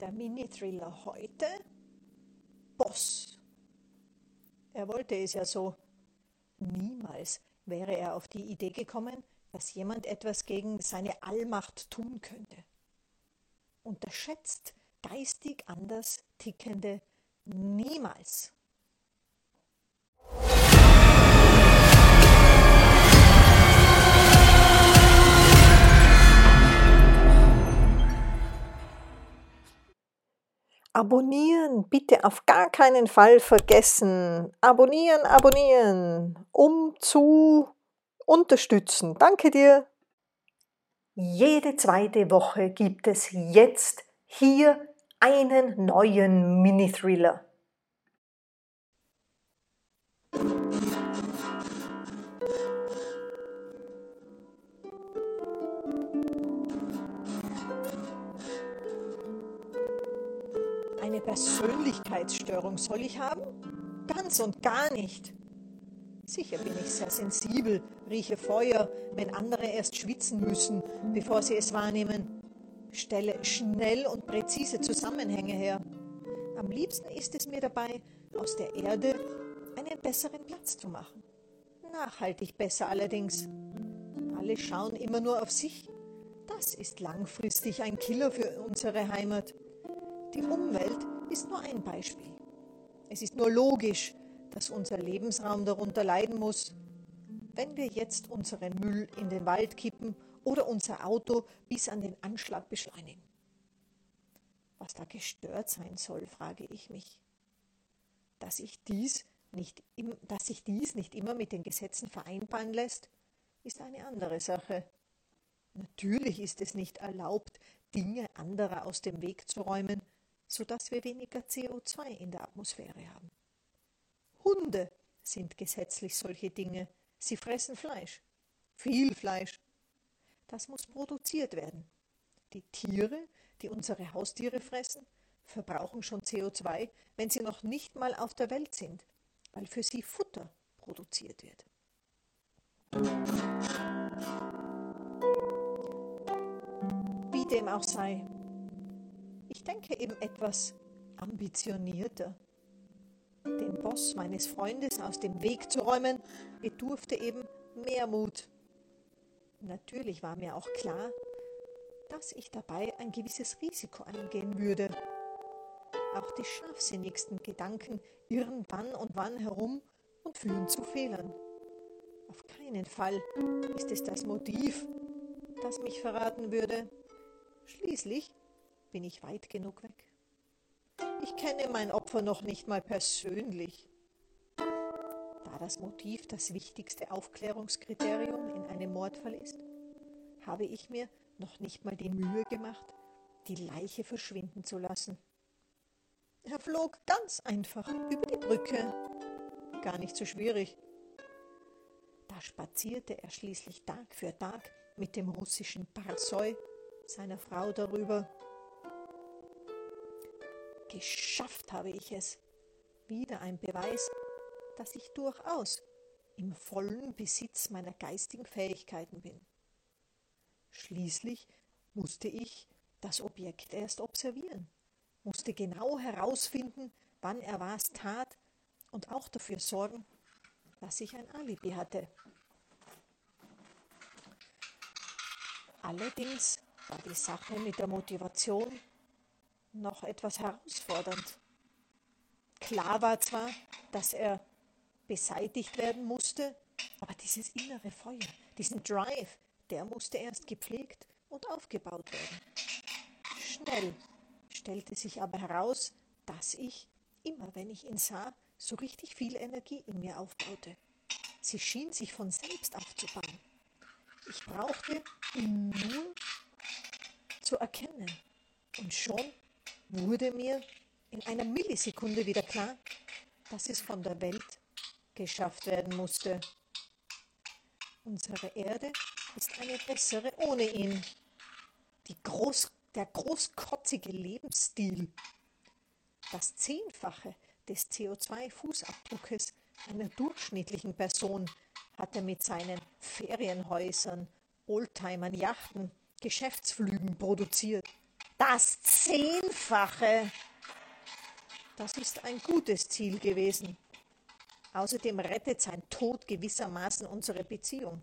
Der Mini-Thriller heute, Boss. Er wollte es ja so. Niemals wäre er auf die Idee gekommen, dass jemand etwas gegen seine Allmacht tun könnte. Unterschätzt geistig anders Tickende niemals. Abonnieren, bitte auf gar keinen Fall vergessen. Abonnieren, abonnieren, um zu unterstützen. Danke dir. Jede zweite Woche gibt es jetzt hier einen neuen Mini-Thriller. Eine Persönlichkeitsstörung soll ich haben? Ganz und gar nicht. Sicher bin ich sehr sensibel, rieche Feuer, wenn andere erst schwitzen müssen, bevor sie es wahrnehmen. Stelle schnell und präzise Zusammenhänge her. Am liebsten ist es mir dabei, aus der Erde einen besseren Platz zu machen. Nachhaltig besser allerdings. Alle schauen immer nur auf sich. Das ist langfristig ein Killer für unsere Heimat. Die Umwelt ist nur ein Beispiel. Es ist nur logisch, dass unser Lebensraum darunter leiden muss. Wenn wir jetzt unseren Müll in den Wald kippen oder unser Auto bis an den Anschlag beschleunigen. Was da gestört sein soll, frage ich mich. Dass sich dies nicht, dass sich dies nicht immer mit den Gesetzen vereinbaren lässt, ist eine andere Sache. Natürlich ist es nicht erlaubt, Dinge anderer aus dem Weg zu räumen, sodass wir weniger CO2 in der Atmosphäre haben. Hunde sind gesetzlich solche Dinge. Sie fressen Fleisch. Viel Fleisch. Das muss produziert werden. Die Tiere, die unsere Haustiere fressen, verbrauchen schon CO2, wenn sie noch nicht mal auf der Welt sind, weil für sie Futter produziert wird. Wie dem auch sei, ich denke eben etwas ambitionierter den Boss meines Freundes aus dem Weg zu räumen, bedurfte eben mehr Mut. Natürlich war mir auch klar, dass ich dabei ein gewisses Risiko eingehen würde. Auch die scharfsinnigsten Gedanken irren dann und wann herum und führen zu Fehlern. Auf keinen Fall ist es das Motiv, das mich verraten würde. Schließlich bin ich weit genug weg. Ich kenne mein Opfer noch nicht mal persönlich. Da das Motiv das wichtigste Aufklärungskriterium in einem Mordfall ist, habe ich mir noch nicht mal die Mühe gemacht, die Leiche verschwinden zu lassen. Er flog ganz einfach über die Brücke. Gar nicht so schwierig. Da spazierte er schließlich Tag für Tag mit dem russischen Parsoi seiner Frau darüber Geschafft habe ich es. Wieder ein Beweis, dass ich durchaus im vollen Besitz meiner geistigen Fähigkeiten bin. Schließlich musste ich das Objekt erst observieren, musste genau herausfinden, wann er was tat und auch dafür sorgen, dass ich ein Alibi hatte. Allerdings war die Sache mit der Motivation noch etwas herausfordernd. Klar war zwar, dass er beseitigt werden musste, aber dieses innere Feuer, diesen Drive, der musste erst gepflegt und aufgebaut werden. Schnell stellte sich aber heraus, dass ich, immer wenn ich ihn sah, so richtig viel Energie in mir aufbaute. Sie schien sich von selbst aufzubauen. Ich brauchte ihn nur zu erkennen. Und schon wurde mir in einer Millisekunde wieder klar, dass es von der Welt geschafft werden musste. Unsere Erde ist eine bessere ohne ihn. Groß, der großkotzige Lebensstil, das Zehnfache des CO2-Fußabdruckes einer durchschnittlichen Person hat er mit seinen Ferienhäusern, Oldtimern, Yachten, Geschäftsflügen produziert. Das Zehnfache! Das ist ein gutes Ziel gewesen. Außerdem rettet sein Tod gewissermaßen unsere Beziehung.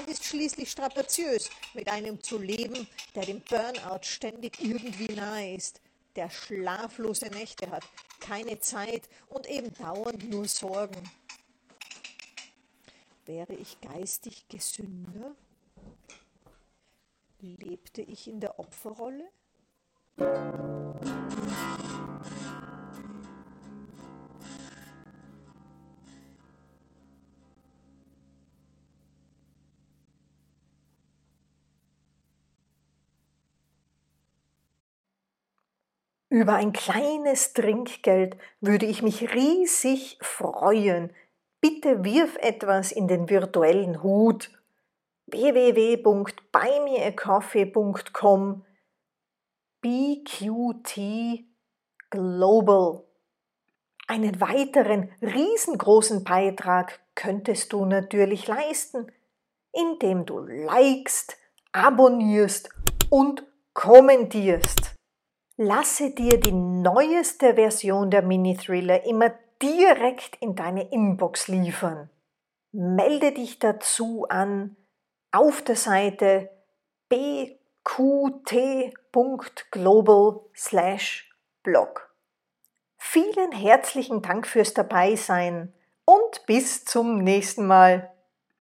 Es ist schließlich strapaziös, mit einem zu leben, der dem Burnout ständig irgendwie nahe ist, der schlaflose Nächte hat, keine Zeit und eben dauernd nur Sorgen. Wäre ich geistig gesünder? Lebte ich in der Opferrolle? Über ein kleines Trinkgeld würde ich mich riesig freuen. Bitte wirf etwas in den virtuellen Hut. www.buymeacoffee.com BQT Global. Einen weiteren riesengroßen Beitrag könntest du natürlich leisten, indem du likest, abonnierst und kommentierst. Lasse dir die neueste Version der Mini-Thriller immer direkt in deine Inbox liefern. Melde dich dazu an auf der Seite bqt.global/blog. Vielen herzlichen Dank fürs Dabeisein und bis zum nächsten Mal.